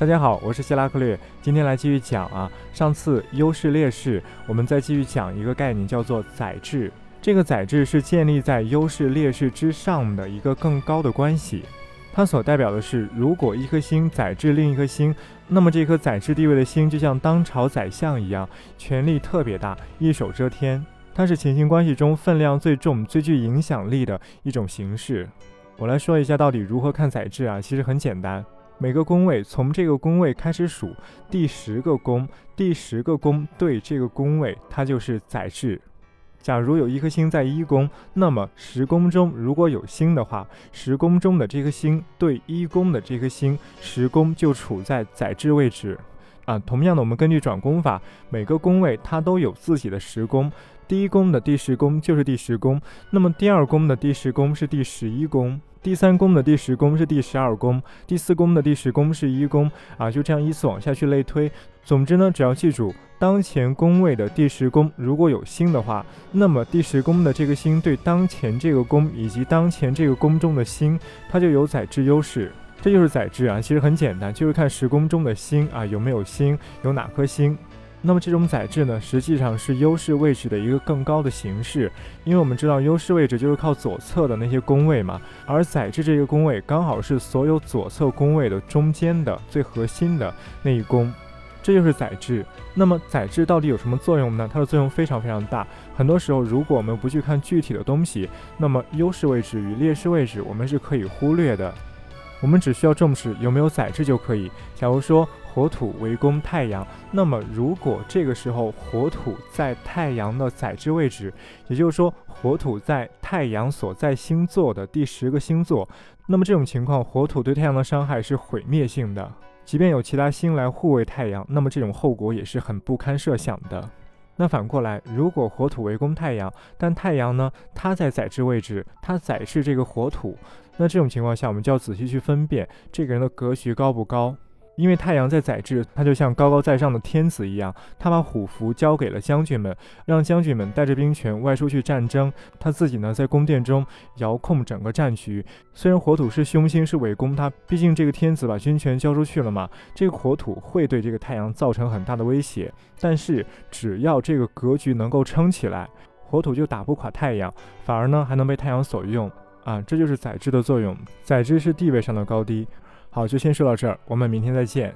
大家好，我是希拉克略，今天来继续讲啊。上次优势劣势，我们再继续讲一个概念，叫做载质。这个载质是建立在优势劣势之上的一个更高的关系。它所代表的是，如果一颗星载质另一颗星，那么这颗载质地位的星就像当朝宰相一样，权力特别大，一手遮天。它是情形关系中分量最重、最具影响力的一种形式。我来说一下到底如何看载质啊，其实很简单。每个宫位从这个宫位开始数，第十个宫，第十个宫对这个宫位，它就是载制。假如有一颗星在一宫，那么十宫中如果有星的话，十宫中的这颗星对一宫的这颗星，十宫就处在载制位置。啊，同样的，我们根据转宫法，每个宫位它都有自己的十宫，第一宫的第十宫就是第十宫，那么第二宫的第十宫是第十一宫。第三宫的第十宫是第十二宫，第四宫的第十宫是一宫啊，就这样依次往下去类推。总之呢，只要记住当前宫位的第十宫如果有星的话，那么第十宫的这个星对当前这个宫以及当前这个宫中的星，它就有载质优势。这就是载质啊，其实很简单，就是看十宫中的星啊有没有星，有哪颗星。那么这种载质呢，实际上是优势位置的一个更高的形式，因为我们知道优势位置就是靠左侧的那些宫位嘛，而载质这个宫位刚好是所有左侧宫位的中间的最核心的那一宫，这就是载质。那么载质到底有什么作用呢？它的作用非常非常大。很多时候，如果我们不去看具体的东西，那么优势位置与劣势位置我们是可以忽略的。我们只需要重视有没有载质就可以。假如说火土为攻太阳，那么如果这个时候火土在太阳的载质位置，也就是说火土在太阳所在星座的第十个星座，那么这种情况火土对太阳的伤害是毁灭性的。即便有其他星来护卫太阳，那么这种后果也是很不堪设想的。那反过来，如果火土为攻太阳，但太阳呢，它在宰制位置，它宰制这个火土，那这种情况下，我们就要仔细去分辨这个人的格局高不高。因为太阳在载质，他就像高高在上的天子一样，他把虎符交给了将军们，让将军们带着兵权外出去战争，他自己呢在宫殿中遥控整个战局。虽然火土是凶星，是伪攻他，毕竟这个天子把军权交出去了嘛，这个火土会对这个太阳造成很大的威胁。但是只要这个格局能够撑起来，火土就打不垮太阳，反而呢还能被太阳所用啊！这就是载质的作用，载质是地位上的高低。好，就先说到这儿，我们明天再见。